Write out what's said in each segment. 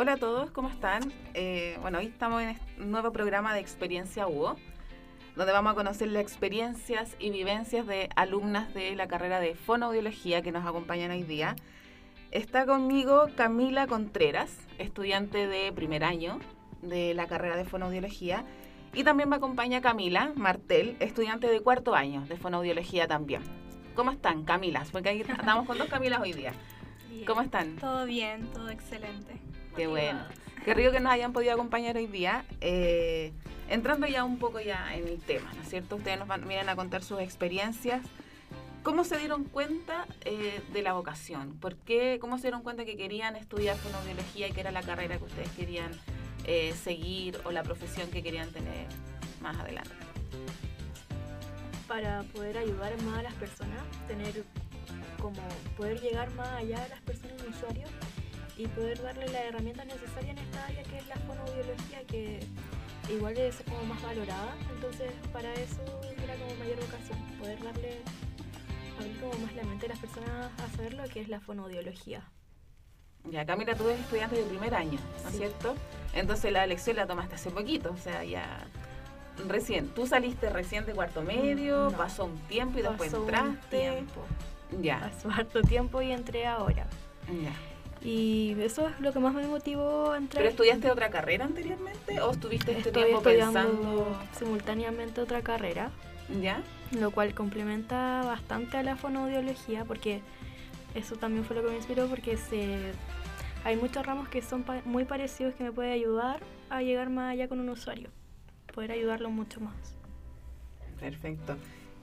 Hola a todos, ¿cómo están? Eh, bueno, hoy estamos en un nuevo programa de Experiencia UBO, donde vamos a conocer las experiencias y vivencias de alumnas de la carrera de fonoaudiología que nos acompañan hoy día. Está conmigo Camila Contreras, estudiante de primer año de la carrera de fonoaudiología. Y también me acompaña Camila Martel, estudiante de cuarto año de fonoaudiología también. ¿Cómo están, Camilas? Porque ahí estamos con dos Camilas hoy día. ¿Cómo están? Todo bien, todo excelente. Qué bueno. Qué rico que nos hayan podido acompañar hoy día. Eh, entrando ya un poco ya en el tema, ¿no es cierto? Ustedes nos van, vienen a contar sus experiencias. ¿Cómo se dieron cuenta eh, de la vocación? ¿Por qué? ¿Cómo se dieron cuenta que querían estudiar fonoaudiología y que era la carrera que ustedes querían eh, seguir o la profesión que querían tener más adelante? Para poder ayudar más a las personas, tener como poder llegar más allá de las personas usuarios y poder darle las herramientas necesarias en esta área que es la fonoaudiología, que igual debe ser como más valorada. Entonces, para eso era como mayor vocación, poder darle abrir como más la mente de las personas a saber lo que es la fonoaudiología. Ya, Camila, tú eres estudiante de primer año, ¿no es cierto? Entonces la elección la tomaste hace poquito, o sea, ya recién. Tú saliste recién de cuarto medio, pasó un tiempo y después entraste. Un tiempo. Ya. Pasó harto tiempo y entré ahora. Ya. Y eso es lo que más me motivó a entrar. ¿Pero estudiaste otra carrera anteriormente o estuviste este tiempo pensando simultáneamente otra carrera? ¿Ya? Lo cual complementa bastante a la fonoaudiología porque eso también fue lo que me inspiró porque se hay muchos ramos que son muy parecidos que me pueden ayudar a llegar más allá con un usuario, poder ayudarlo mucho más. Perfecto.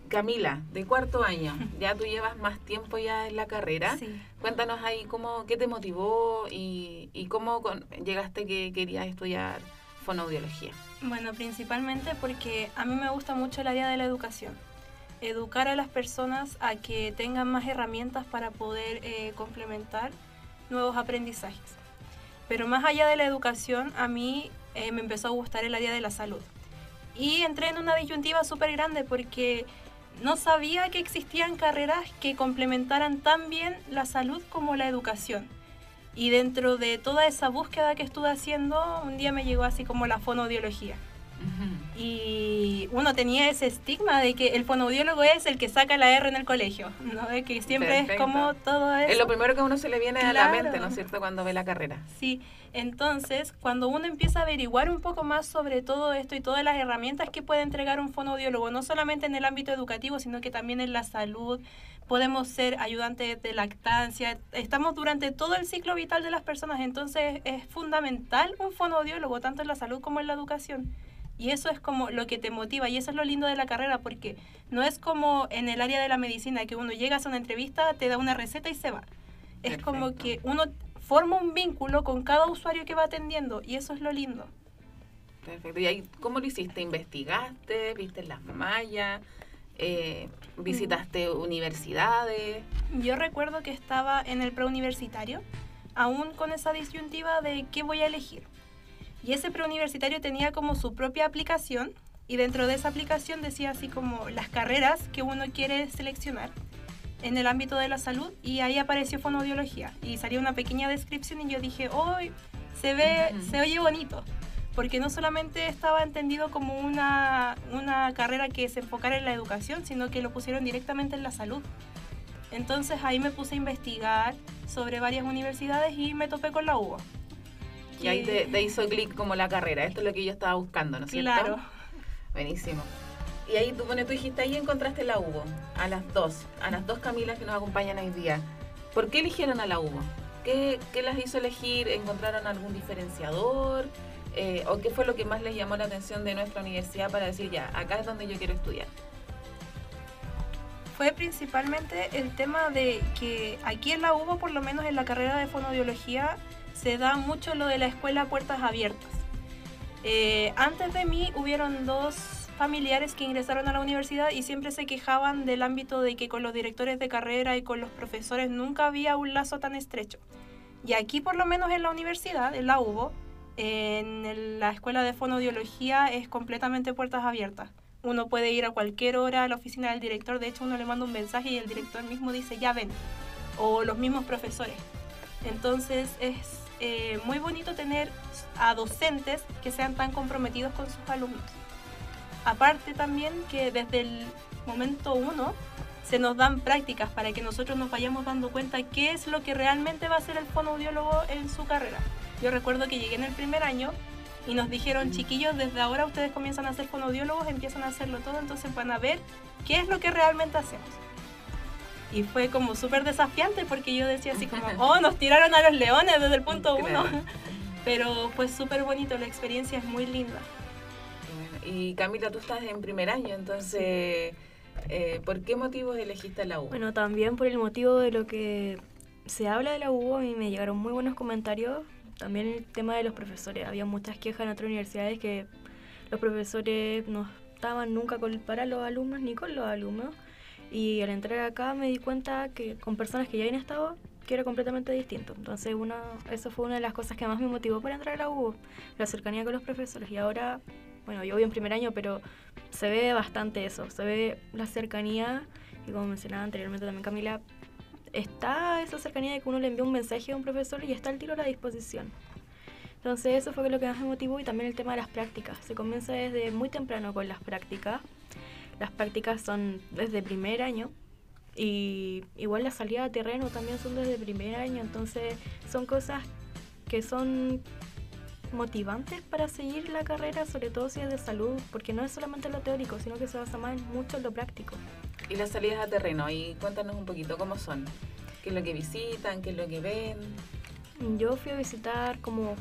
Camila, de cuarto año, ya tú llevas más tiempo ya en la carrera. Cuéntanos ahí cómo, qué te motivó y, cómo llegaste que querías estudiar fonoaudiología. Bueno, principalmente porque a mí me gusta mucho el área de la educación. Educar a las personas a que tengan más herramientas para poder eh, complementar nuevos aprendizajes. Pero más allá de la educación, a mí eh, me empezó a gustar el área de la salud. Y entré en una disyuntiva súper grande porque no sabía que existían carreras que complementaran tan bien la salud como la educación. Y dentro de toda esa búsqueda que estuve haciendo, un día me llegó así como la fonoaudiología. Y uno tenía ese estigma de que el fonoaudiólogo es el que saca la R en el colegio, ¿no? De que siempre es como todo eso. Es lo primero que a uno se le viene a la mente, ¿no es cierto?, cuando ve la carrera. Sí, entonces cuando uno empieza a averiguar un poco más sobre todo esto y todas las herramientas que puede entregar un fonoaudiólogo, no solamente en el ámbito educativo, sino que también en la salud, podemos ser ayudantes de lactancia, estamos durante todo el ciclo vital de las personas, entonces es fundamental un fonoaudiólogo, tanto en la salud como en la educación. Y eso es como lo que te motiva y eso es lo lindo de la carrera porque no es como en el área de la medicina que uno llega a una entrevista, te da una receta y se va. Es como que uno forma un vínculo con cada usuario que va atendiendo y eso es lo lindo. Perfecto. ¿Y ahí cómo lo hiciste? ¿Investigaste? ¿Viste las mallas? Eh, ¿Visitaste mm. universidades? Yo recuerdo que estaba en el preuniversitario, aún con esa disyuntiva de qué voy a elegir y ese preuniversitario tenía como su propia aplicación y dentro de esa aplicación decía así como las carreras que uno quiere seleccionar en el ámbito de la salud y ahí apareció fonoaudiología y salió una pequeña descripción y yo dije, hoy se ve, se oye bonito, porque no solamente estaba entendido como una, una carrera que se enfocara en la educación, sino que lo pusieron directamente en la salud. Entonces ahí me puse a investigar sobre varias universidades y me topé con la UBA. Y ahí te, hizo clic como la carrera. Esto es lo que yo estaba buscando, ¿no es cierto? Claro. Buenísimo. Y ahí tú, bueno, tú dijiste, ahí encontraste la UBO, a las dos, a las dos Camilas que nos acompañan hoy día. ¿Por qué eligieron a la UBO? ¿Qué, qué las hizo elegir? ¿Encontraron algún diferenciador? Eh, ¿O qué fue lo que más les llamó la atención de nuestra universidad para decir, ya, acá es donde yo quiero estudiar? Fue principalmente el tema de que aquí en la UBO, por lo menos en la carrera de fonoaudiología, se da mucho lo de la escuela puertas abiertas. Eh, antes de mí hubieron dos familiares que ingresaron a la universidad y siempre se quejaban del ámbito de que con los directores de carrera y con los profesores nunca había un lazo tan estrecho. Y aquí por lo menos en la universidad, en la UBO, en la escuela de fonodiología es completamente puertas abiertas. Uno puede ir a cualquier hora a la oficina del director, de hecho uno le manda un mensaje y el director mismo dice ya ven, o los mismos profesores. Entonces es eh, muy bonito tener a docentes que sean tan comprometidos con sus alumnos. Aparte también que desde el momento uno se nos dan prácticas para que nosotros nos vayamos dando cuenta qué es lo que realmente va a hacer el fonoaudiólogo en su carrera. Yo recuerdo que llegué en el primer año y nos dijeron, chiquillos, desde ahora ustedes comienzan a ser fonoaudiólogos, empiezan a hacerlo todo, entonces van a ver qué es lo que realmente hacemos. Y fue como súper desafiante porque yo decía así como, oh, nos tiraron a los leones desde el punto uno. Pero fue súper bonito, la experiencia es muy linda. Y Camila, tú estás en primer año, entonces, eh, ¿por qué motivos elegiste la U? Bueno, también por el motivo de lo que se habla de la U, y me llegaron muy buenos comentarios también el tema de los profesores. Había muchas quejas en otras universidades que los profesores no estaban nunca con, para los alumnos ni con los alumnos. Y al entrar acá me di cuenta que con personas que ya habían estado, que era completamente distinto. Entonces, una, eso fue una de las cosas que más me motivó para entrar a la U, la cercanía con los profesores. Y ahora, bueno, yo voy en primer año, pero se ve bastante eso, se ve la cercanía. Y como mencionaba anteriormente también Camila, está esa cercanía de que uno le envía un mensaje a un profesor y está el tiro a la disposición. Entonces eso fue lo que más me motivó y también el tema de las prácticas. Se comienza desde muy temprano con las prácticas. Las prácticas son desde primer año y igual la salida a terreno también son desde primer año. Entonces son cosas que son motivantes para seguir la carrera, sobre todo si es de salud, porque no es solamente lo teórico, sino que se basa más mucho en lo práctico. Y las salidas a terreno, y cuéntanos un poquito cómo son, qué es lo que visitan, qué es lo que ven. Yo fui a visitar como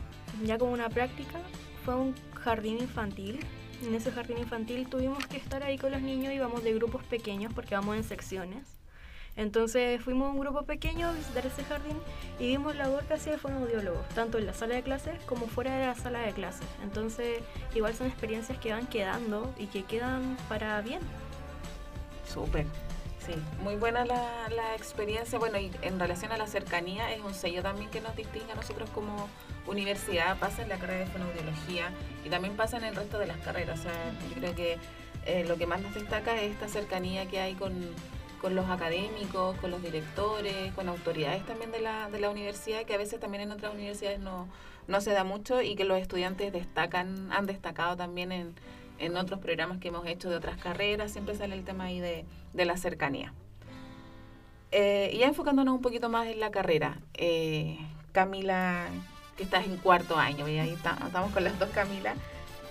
ya como una práctica, fue un jardín infantil. En ese jardín infantil tuvimos que estar ahí con los niños y vamos de grupos pequeños porque vamos en secciones. Entonces fuimos un grupo pequeño a visitar ese jardín y vimos la labor que hacía el fonoaudiólogo, tanto en la sala de clases como fuera de la sala de clases. Entonces igual son experiencias que van quedando y que quedan para bien. Súper. Sí, muy buena la, la, experiencia. Bueno, y en relación a la cercanía, es un sello también que nos distingue a nosotros como universidad. Pasa en la carrera de fonoaudiología y también pasa en el resto de las carreras. O sea, yo creo que eh, lo que más nos destaca es esta cercanía que hay con, con los académicos, con los directores, con autoridades también de la, de la universidad, que a veces también en otras universidades no, no se da mucho y que los estudiantes destacan, han destacado también en en otros programas que hemos hecho de otras carreras, siempre sale el tema ahí de, la cercanía. Eh, y ya enfocándonos un poquito más en la carrera, eh, Camila, que estás en cuarto año, y ahí estamos con las dos Camila,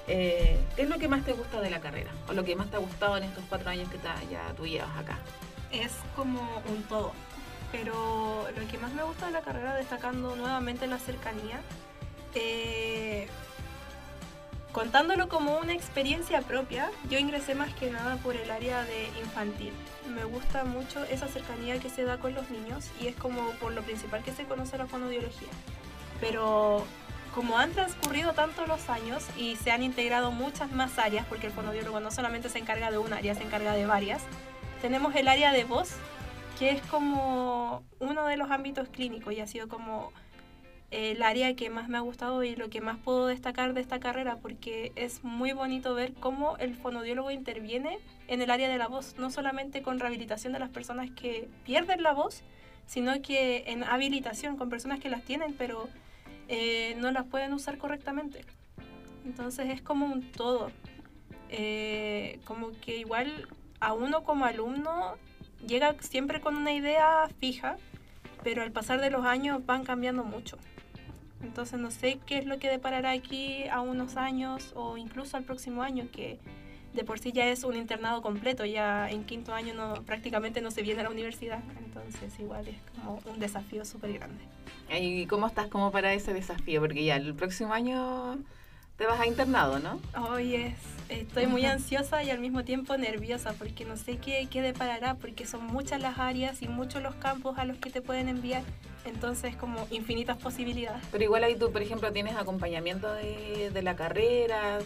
eh, ¿qué es lo que más te gusta de la carrera? ¿O lo que más te ha gustado en estos cuatro años que ya tú llevas acá? Es como un todo, pero lo que más me gusta de la carrera, destacando nuevamente la cercanía, Contándolo como una experiencia propia, yo ingresé más que nada por el área de infantil. Me gusta mucho esa cercanía que se da con los niños y es como por lo principal que se conoce la fonoaudiología. Pero como han transcurrido tantos los años y se han integrado muchas más áreas, porque el fonoaudiólogo no solamente se encarga de una área, se encarga de varias, tenemos el área de voz, que es como uno de los ámbitos clínicos y ha sido como el área que más me ha gustado y lo que más puedo destacar de esta carrera porque es muy bonito ver cómo el fonodiólogo interviene en el área de la voz, no solamente con rehabilitación de las personas que pierden la voz, sino que en habilitación con personas que las tienen pero eh, no las pueden usar correctamente. Entonces es como un todo, eh, como que igual a uno como alumno llega siempre con una idea fija, pero al pasar de los años van cambiando mucho. Entonces no sé qué es lo que deparará aquí a unos años o incluso al próximo año, que de por sí ya es un internado completo, ya en quinto año no, prácticamente no se viene a la universidad, entonces igual es como un desafío súper grande. ¿Y cómo estás como para ese desafío? Porque ya el próximo año te vas a internado, ¿no? Hoy es, estoy muy ansiosa y al mismo tiempo nerviosa porque no sé qué, qué deparará, porque son muchas las áreas y muchos los campos a los que te pueden enviar. Entonces, como infinitas posibilidades. Pero igual ahí tú, por ejemplo, tienes acompañamiento de, de la carrera,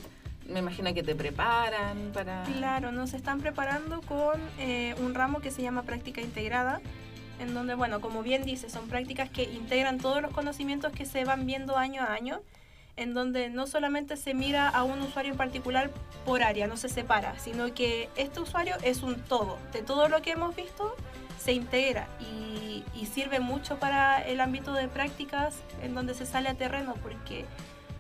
me imagino que te preparan para... Claro, nos están preparando con eh, un ramo que se llama práctica integrada, en donde, bueno, como bien dice, son prácticas que integran todos los conocimientos que se van viendo año a año, en donde no solamente se mira a un usuario en particular por área, no se separa, sino que este usuario es un todo. De todo lo que hemos visto, se integra y, y sirve mucho para el ámbito de prácticas en donde se sale a terreno, porque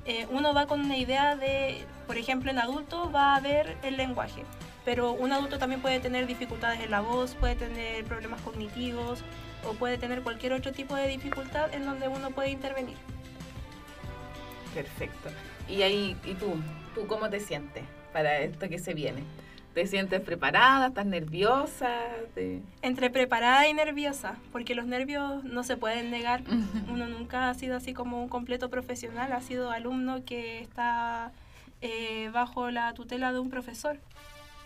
eh, uno va con una idea de, por ejemplo, en adulto va a ver el lenguaje, pero un adulto también puede tener dificultades en la voz, puede tener problemas cognitivos o puede tener cualquier otro tipo de dificultad en donde uno puede intervenir. Perfecto. Y ahí, ¿y tú? ¿Tú cómo te sientes para esto que se viene? ¿Te sientes preparada? ¿Estás nerviosa? ¿Te... Entre preparada y nerviosa, porque los nervios no se pueden negar. Uno nunca ha sido así como un completo profesional, ha sido alumno que está eh, bajo la tutela de un profesor.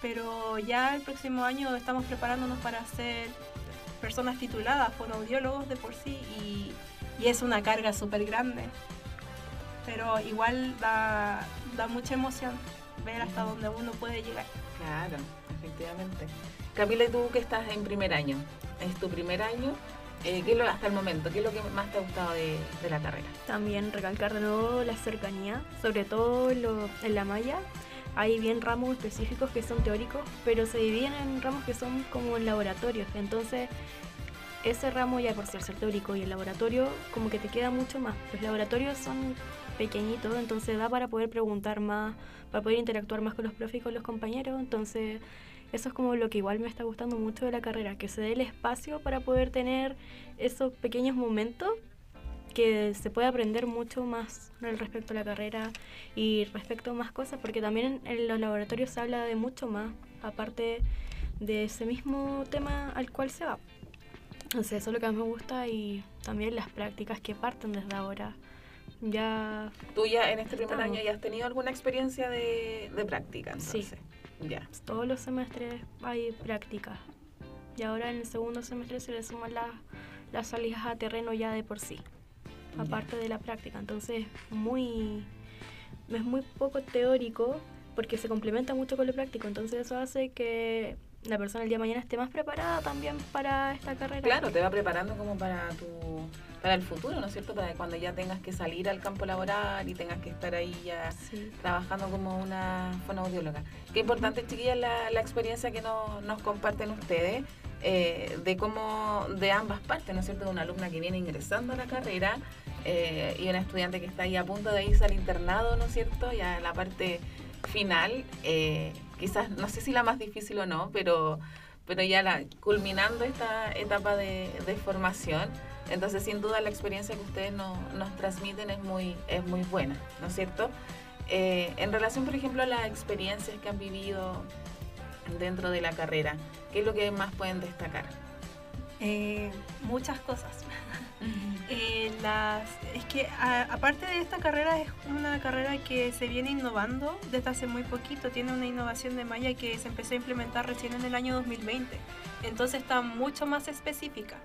Pero ya el próximo año estamos preparándonos para ser personas tituladas, fonoaudiólogos de por sí, y, y es una carga súper grande. Pero igual da, da mucha emoción ver hasta dónde uno puede llegar. Claro, efectivamente. Camila, ¿y tú que estás en primer año? ¿Es tu primer año? Eh, ¿qué es lo, hasta el momento, ¿qué es lo que más te ha gustado de, de la carrera? También recalcar de nuevo la cercanía, sobre todo lo, en la malla. Hay bien ramos específicos que son teóricos, pero se dividen en ramos que son como en laboratorios. Entonces, ese ramo ya por ser, ser teórico y el laboratorio como que te queda mucho más. Los laboratorios son pequeñitos, entonces da para poder preguntar más, para poder interactuar más con los profes y con los compañeros. Entonces, eso es como lo que igual me está gustando mucho de la carrera, que se dé el espacio para poder tener esos pequeños momentos que se puede aprender mucho más al respecto a la carrera y respecto a más cosas, porque también en los laboratorios se habla de mucho más, aparte de ese mismo tema al cual se va. Entonces eso es lo que más me gusta y también las prácticas que parten desde ahora. Ya... ¿Tú ya en este primer año ya has tenido alguna experiencia de, de práctica? Entonces? Sí. Ya. Todos los semestres hay prácticas. Y ahora en el segundo semestre se le suman las, las salidas a terreno ya de por sí, aparte de la práctica. Entonces, muy es muy poco teórico porque se complementa mucho con lo práctico. Entonces, eso hace que la persona el día de mañana esté más preparada también para esta carrera. Claro, te va preparando como para tu para el futuro, ¿no es cierto? Para cuando ya tengas que salir al campo laboral y tengas que estar ahí ya Sí. trabajando como una fonoaudióloga. Qué importante, chiquillas, la, la experiencia que no- nos comparten ustedes eh, de cómo, de ambas partes, ¿no es cierto? De una alumna que viene ingresando a la carrera eh, y una estudiante que está ahí a punto de irse al internado, ¿no es cierto? Ya en la parte final, eh, quizás, no sé si la más difícil o no, pero, pero ya la, culminando esta etapa de, formación. Entonces, sin duda, la experiencia que ustedes no- nos transmiten es muy, es muy buena, ¿no es cierto? Eh, en relación, por ejemplo, a las experiencias que han vivido dentro de la carrera, ¿qué es lo que más pueden destacar? Eh, muchas cosas. Eh, es que aparte de esta carrera es una carrera que se viene innovando desde hace muy poquito. Tiene una innovación de malla que se empezó a implementar recién en el año 2020. Entonces está mucho más específica.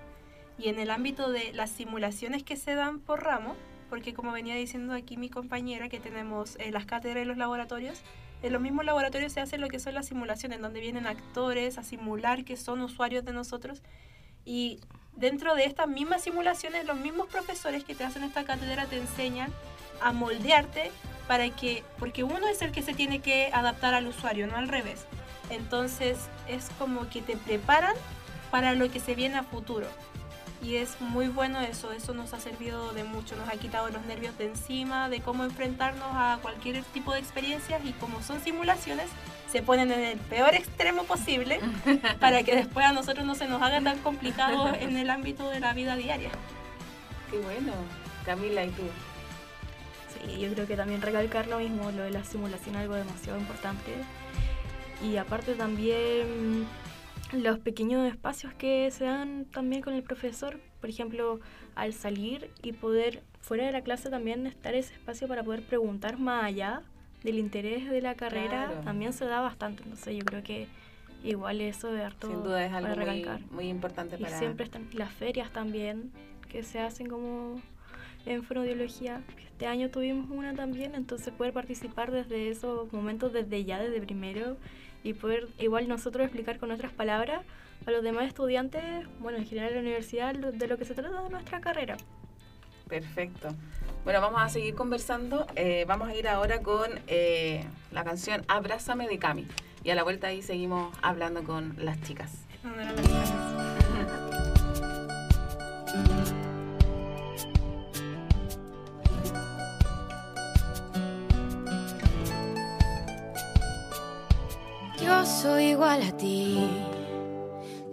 Y en el ámbito de las simulaciones que se dan por ramo, porque como venía diciendo aquí mi compañera, que tenemos eh, las cátedras y los laboratorios, en los mismos laboratorios se hace lo que son las simulaciones, donde vienen actores a simular que son usuarios de nosotros. Y dentro de estas mismas simulaciones, los mismos profesores que te hacen esta cátedra te enseñan a moldearte para que, porque uno es el que se tiene que adaptar al usuario, no al revés. Entonces es como que te preparan para lo que se viene a futuro. Y es muy bueno eso, eso nos ha servido de mucho, nos ha quitado los nervios de encima, de cómo enfrentarnos a cualquier tipo de experiencias y como son simulaciones, se ponen en el peor extremo posible para que después a nosotros no se nos haga tan complicado en el ámbito de la vida diaria. Qué bueno. Camila, ¿y tú? Sí, yo creo que también recalcar lo mismo, lo de la simulación, algo demasiado importante. Y aparte también los pequeños espacios que se dan también con el profesor. Por ejemplo, al salir y poder fuera de la clase también estar ese espacio para poder preguntar más allá del interés de la carrera, Claro. también se da bastante. Entonces yo creo que igual eso es harto Sin duda es algo muy, recalcar. muy importante Y para... siempre están las ferias también, que se hacen como en fonoaudiología. Este año tuvimos una también, entonces poder participar desde esos momentos, desde ya, desde primero, y poder igual nosotros explicar con otras palabras a los demás estudiantes, bueno, en general en la universidad, de lo que se trata de nuestra carrera. Perfecto. Bueno, vamos a seguir conversando. Eh, vamos a ir ahora con eh, la canción Abrázame de Cami. Y a la vuelta ahí seguimos hablando con las chicas. Yo soy igual a ti.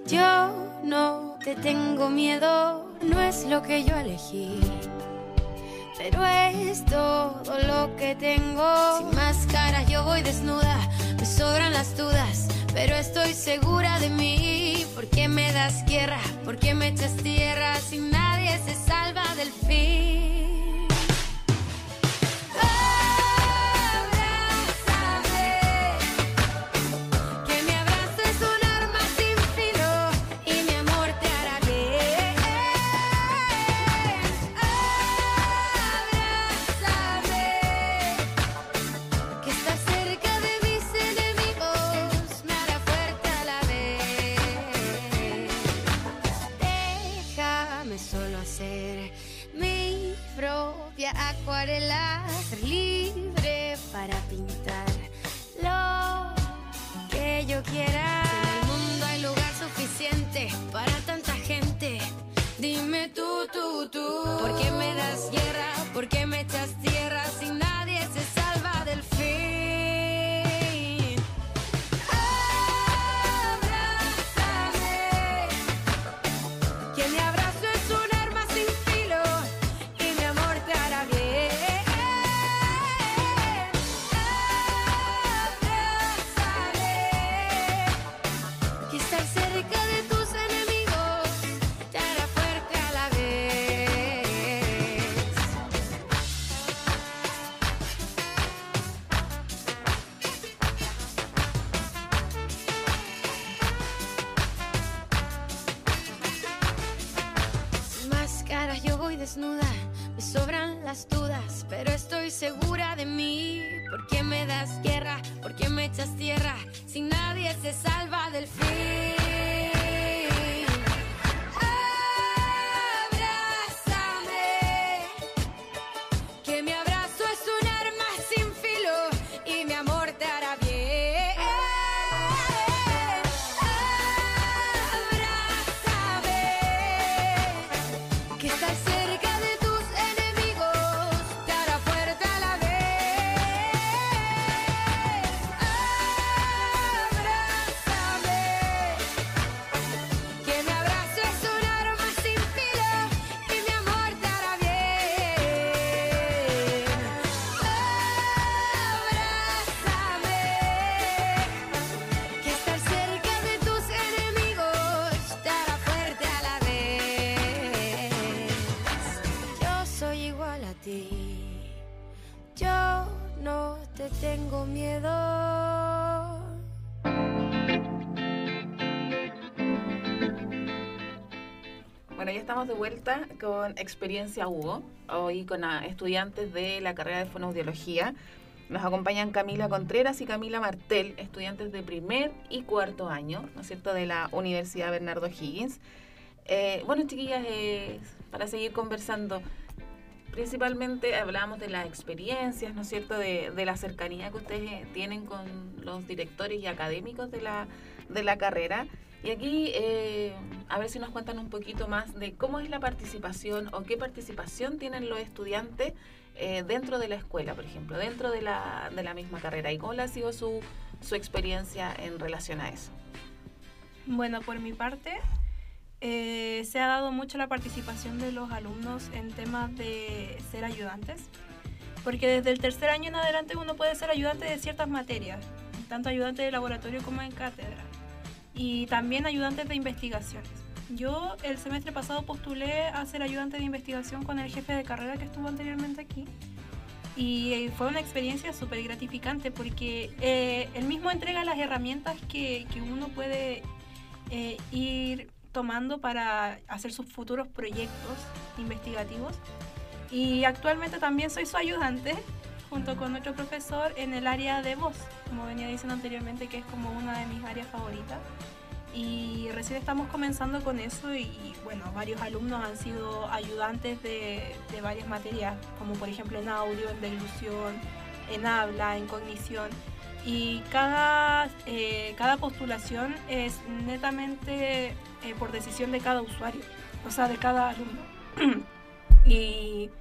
Yo no te tengo miedo, no es lo que yo elegí. Pero es todo lo que tengo. Sin máscara yo voy desnuda, me sobran las dudas, pero estoy segura de mí. ¿Por qué me das guerra? ¿Por qué me echas tierra si nadie se salva del fin? Acuarela, ser segura de mí. ¿Por qué me das guerra? ¿Por qué me echas tierra? Si nadie se salva del fin. Estamos de vuelta con Experiencia Hugo, hoy con estudiantes de la carrera de fonoaudiología. Nos acompañan Camila Contreras y Camila Martel, estudiantes de primer y cuarto año, ¿no es cierto?, de la Universidad Bernardo Higgins. Eh, bueno, chiquillas, eh, para seguir conversando, principalmente hablábamos de las experiencias, ¿no es cierto?, de, de la cercanía que ustedes eh, tienen con los directores y académicos de la, de la carrera. Y aquí, eh, a ver si nos cuentan un poquito más de cómo es la participación o qué participación tienen los estudiantes eh, dentro de la escuela, por ejemplo, dentro de la, de la misma carrera y cómo ha sido su, su experiencia en relación a eso. Bueno, por mi parte, eh, se ha dado mucho la participación de los alumnos en temas de ser ayudantes, porque desde el tercer año en adelante uno puede ser ayudante de ciertas materias, tanto ayudante de laboratorio como en cátedra, y también ayudantes de investigaciones. Yo el semestre pasado postulé a ser ayudante de investigación con el jefe de carrera que estuvo anteriormente aquí. Y eh, fue una experiencia súper gratificante porque eh, él mismo entrega las herramientas que, que uno puede eh, ir tomando para hacer sus futuros proyectos investigativos. Y actualmente también soy su ayudante junto con otro profesor en el área de voz, como venía diciendo anteriormente, que es como una de mis áreas favoritas. Y recién estamos comenzando con eso y bueno, varios alumnos han sido ayudantes de, de varias materias, como por ejemplo en audio, en deglución, en habla, en cognición. Y cada, eh, cada postulación es netamente eh, por decisión de cada usuario, o sea, de cada alumno. y,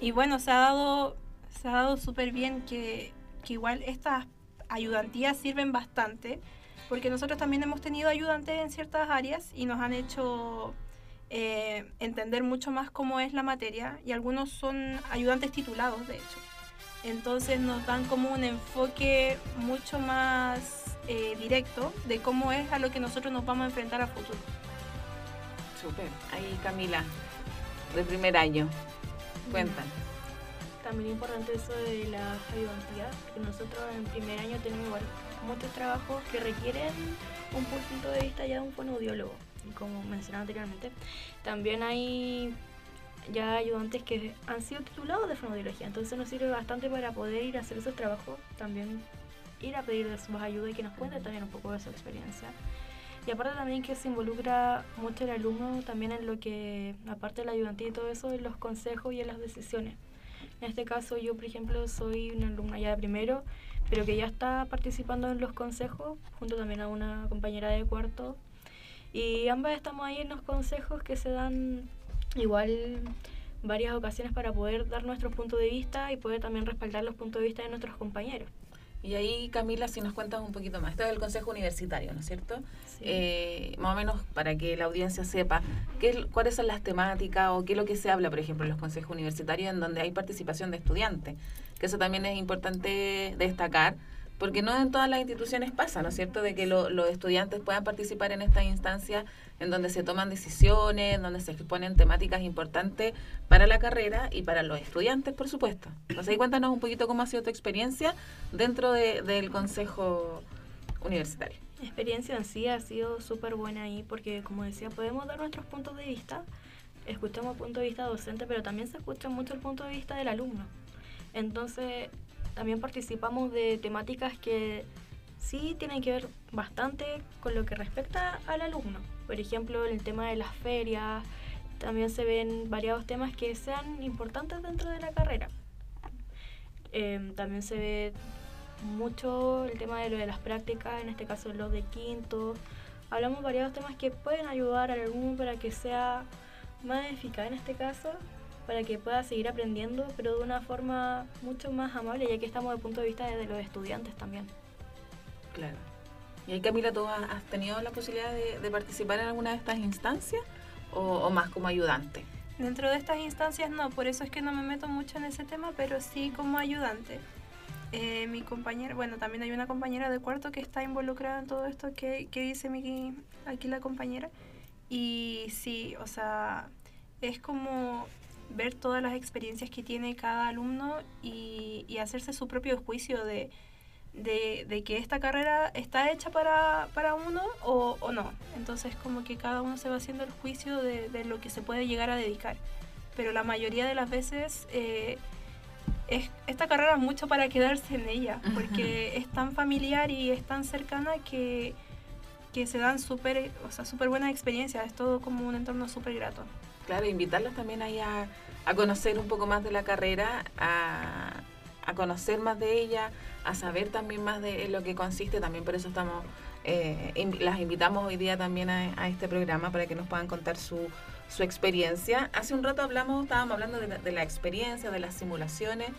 y bueno, se ha dado, se ha dado súper bien que, que igual estas ayudantías sirven bastante porque nosotros también hemos tenido ayudantes en ciertas áreas y nos han hecho eh, entender mucho más cómo es la materia y algunos son ayudantes titulados, de hecho. Entonces nos dan como un enfoque mucho más eh, directo de cómo es a lo que nosotros nos vamos a enfrentar a futuro. Súper. Ahí Camila, de primer año. Cuéntanos. También importante eso de la ayudantía, que nosotros en primer año tenemos igual muchos trabajos que requieren un punto de vista ya de un fonoaudiólogo. Y como mencionaba anteriormente, también hay ya ayudantes que han sido titulados de fonoaudiología, entonces nos sirve bastante para poder ir a hacer esos trabajos, también ir a pedir de su ayuda y que nos cuente también un poco de su experiencia. Y aparte también que se involucra mucho el alumno también en lo que, aparte de la ayudantía y todo eso, en los consejos y en las decisiones. En este caso yo, por ejemplo, soy una alumna ya de primero pero que ya está participando en los consejos, junto también a una compañera de cuarto. Y ambas estamos ahí en los consejos que se dan igual varias ocasiones para poder dar nuestro punto de vista y poder también respaldar los puntos de vista de nuestros compañeros. Y ahí, Camila, si nos cuentas un poquito más. Esto es el Consejo Universitario, ¿no es cierto? Eh, más o menos para que la audiencia sepa qué, cuáles son las temáticas o qué es lo que se habla, por ejemplo, en los consejos universitarios en donde hay participación de estudiantes que eso también es importante destacar, porque no en todas las instituciones pasa, ¿no es cierto?, de que los estudiantes puedan participar en estas instancias en donde se toman decisiones, en donde se exponen temáticas importantes para la carrera y para los estudiantes, por supuesto. Entonces, cuéntanos un poquito cómo ha sido tu experiencia dentro del Consejo Universitario. Experiencia en sí ha sido súper buena ahí porque, como decía, podemos dar nuestros puntos de vista, escuchamos el punto de vista docente, pero también se escucha mucho el punto de vista del alumno. Entonces, también participamos de temáticas que sí tienen que ver bastante con lo que respecta al alumno. Por ejemplo, el tema de las ferias, también se ven variados temas que sean importantes dentro de la carrera. Em, también se ve mucho el tema de lo de las prácticas, en este caso los de quinto. Hablamos variados temas que pueden ayudar al alumno para que sea más eficaz en este caso para que pueda seguir aprendiendo, pero de una forma mucho más amable, ya que estamos desde el punto de vista de los estudiantes también. Claro. ¿Y ahí, Camila, tú has tenido la posibilidad de, participar en alguna de estas instancias o, más como ayudante? Dentro de estas instancias no, por eso es que no me meto mucho en ese tema, pero sí como ayudante. Eh, mi compañera, bueno, también hay una compañera de cuarto que está involucrada en todo esto que, que dice mi, aquí la compañera. Y sí, o sea, es como ver todas las experiencias que tiene cada alumno y, y hacerse su propio juicio de, de, que esta carrera está hecha para, para uno o, o, no. Entonces como que cada uno se va haciendo el juicio de, de, lo que se puede llegar a dedicar. Pero la mayoría de las veces eh, es, esta carrera es mucho para quedarse en ella, porque es tan familiar y es tan cercana que, que se dan súper o sea, super buenas experiencias, es todo como un entorno súper grato. Claro, invitarlos también ahí a, conocer un poco más de la carrera, a, conocer más de ella, a saber también más de lo que consiste. También por eso estamos, eh, las invitamos hoy día también a, este programa para que nos puedan contar su, su experiencia. Hace un rato hablamos, estábamos hablando de la, experiencia, de las simulaciones.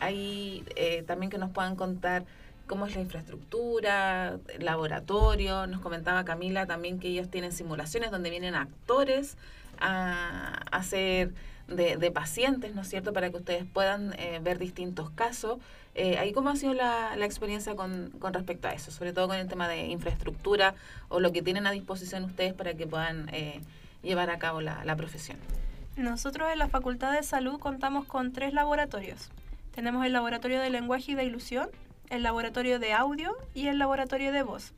Ahí eh, también que nos puedan contar cómo es la infraestructura, laboratorio. Nos comentaba Camila también que ellos tienen simulaciones donde vienen actores a hacer de, pacientes, ¿no es cierto?, para que ustedes puedan eh, ver distintos casos Eh, ¿Ahí cómo ha sido la, experiencia con, respecto a eso? Sobre todo con el tema de infraestructura o lo que tienen a disposición ustedes para que puedan eh, llevar a cabo la profesión. Nosotros en la Facultad de Salud contamos con tres laboratorios. Tenemos el laboratorio de lenguaje y de ilusión, el laboratorio de audio y el laboratorio de voz.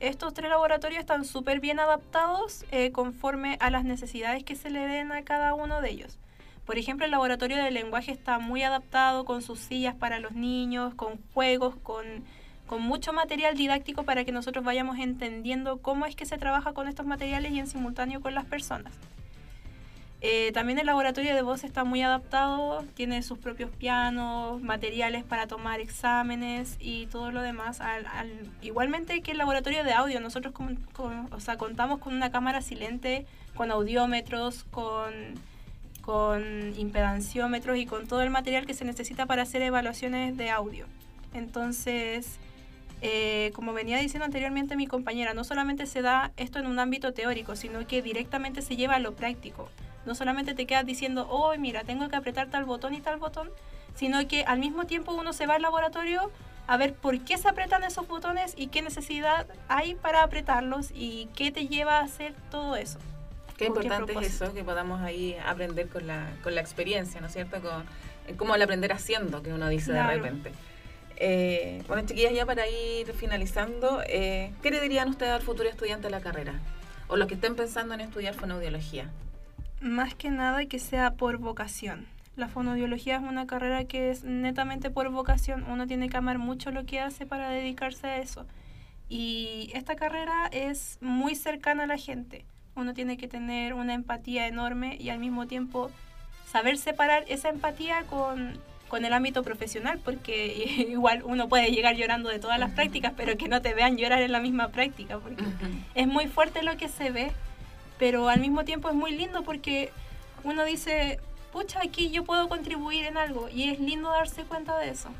Estos tres laboratorios están súper bien adaptados eh, conforme a las necesidades que se le den a cada uno de ellos. Por ejemplo, el laboratorio de lenguaje está muy adaptado con sus sillas para los niños, con juegos, con, con mucho material didáctico para que nosotros vayamos entendiendo cómo es que se trabaja con estos materiales y en simultáneo con las personas. Eh, también el laboratorio de voz está muy adaptado, tiene sus propios pianos, materiales para tomar exámenes y todo lo demás. igualmente que el laboratorio de audio, nosotros o sea, contamos con una cámara silente, con audiómetros, con, con impedanciómetros y con todo el material que se necesita para hacer evaluaciones de audio. Entonces, eh, como venía diciendo anteriormente mi compañera, no solamente se da esto en un ámbito teórico, sino que directamente se lleva a lo práctico. No solamente te quedas diciendo, oh, mira, tengo que apretar tal botón y tal botón, sino que al mismo tiempo uno se va al laboratorio a ver por qué se apretan esos botones y qué necesidad hay para apretarlos y qué te lleva a hacer todo eso. Qué importante es eso, que podamos ahí aprender con la, con la experiencia, ¿no es cierto? Con, como el aprender haciendo, que uno dice de repente. Eh, bueno, chiquillas, ya para ir finalizando, eh, ¿qué le dirían ustedes al futuro estudiante de la carrera? O los que estén pensando en estudiar fonoaudiología más que nada que sea por vocación. La fonodiología es una carrera que es netamente por vocación. Uno tiene que amar mucho lo que hace para dedicarse a eso. Y esta carrera es muy cercana a la gente. Uno tiene que tener una empatía enorme y al mismo tiempo saber separar esa empatía con, con el ámbito profesional, porque igual uno puede llegar llorando de todas las prácticas, pero que no te vean llorar en la misma práctica, porque es muy fuerte lo que se ve pero al mismo tiempo es muy lindo porque uno dice, pucha, aquí yo puedo contribuir en algo y es lindo darse cuenta de eso.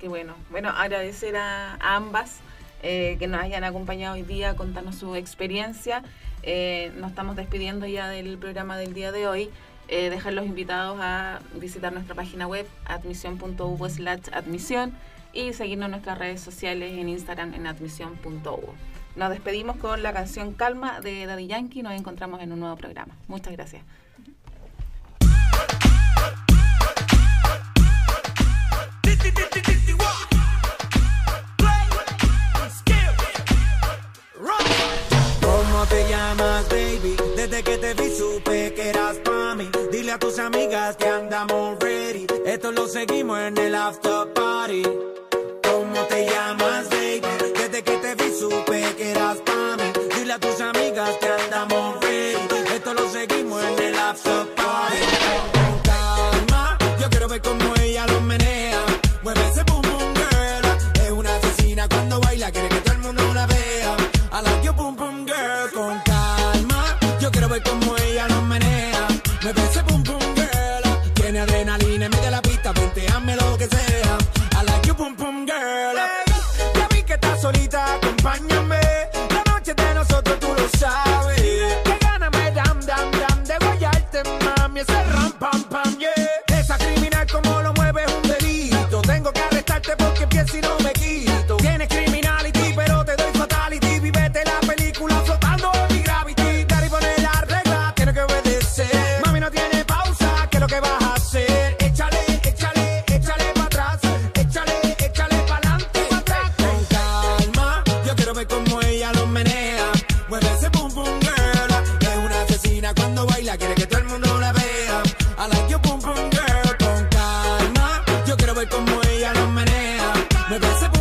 Qué bueno. Bueno, agradecer a, ambas eh, que nos hayan acompañado hoy día, contarnos su experiencia. Eh, nos estamos despidiendo ya del programa del día de hoy. Eh, dejar los invitados a visitar nuestra página web admisión.uvo admisión y seguirnos en nuestras redes sociales en Instagram en admisión.uvo. Nos despedimos con la canción Calma de Daddy Yankee. Nos encontramos en un nuevo programa. Muchas gracias. ¿Cómo te llamas, baby? Desde que te vi supe que eras para mí. Dile a tus amigas que andamos ready. Esto lo seguimos en el after party. ¿Cómo te llamas, supe que eras para. Dile a tus amigas que Me gossip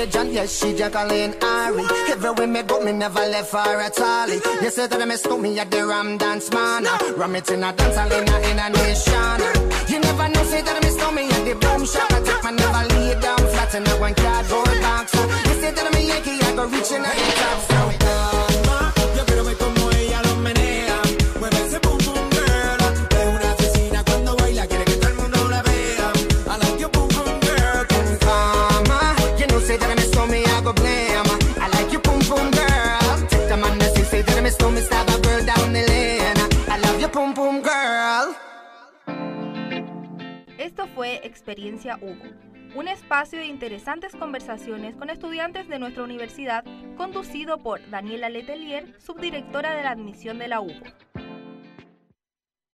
religion, yes, she Jacqueline Ari. Everywhere me go, me never left her at all. You say that me stole me at the Ram Dance Man. Ram it in a dance hall in a, in a nation. You never know, say that me stole me at the boom shop. I take my never lay down flat in a one cardboard box. You say that me Yankee, I go reaching out the top. So Experiencia Hugo, un espacio de interesantes conversaciones con estudiantes de nuestra universidad, conducido por Daniela Letelier, subdirectora de la admisión de la UBO.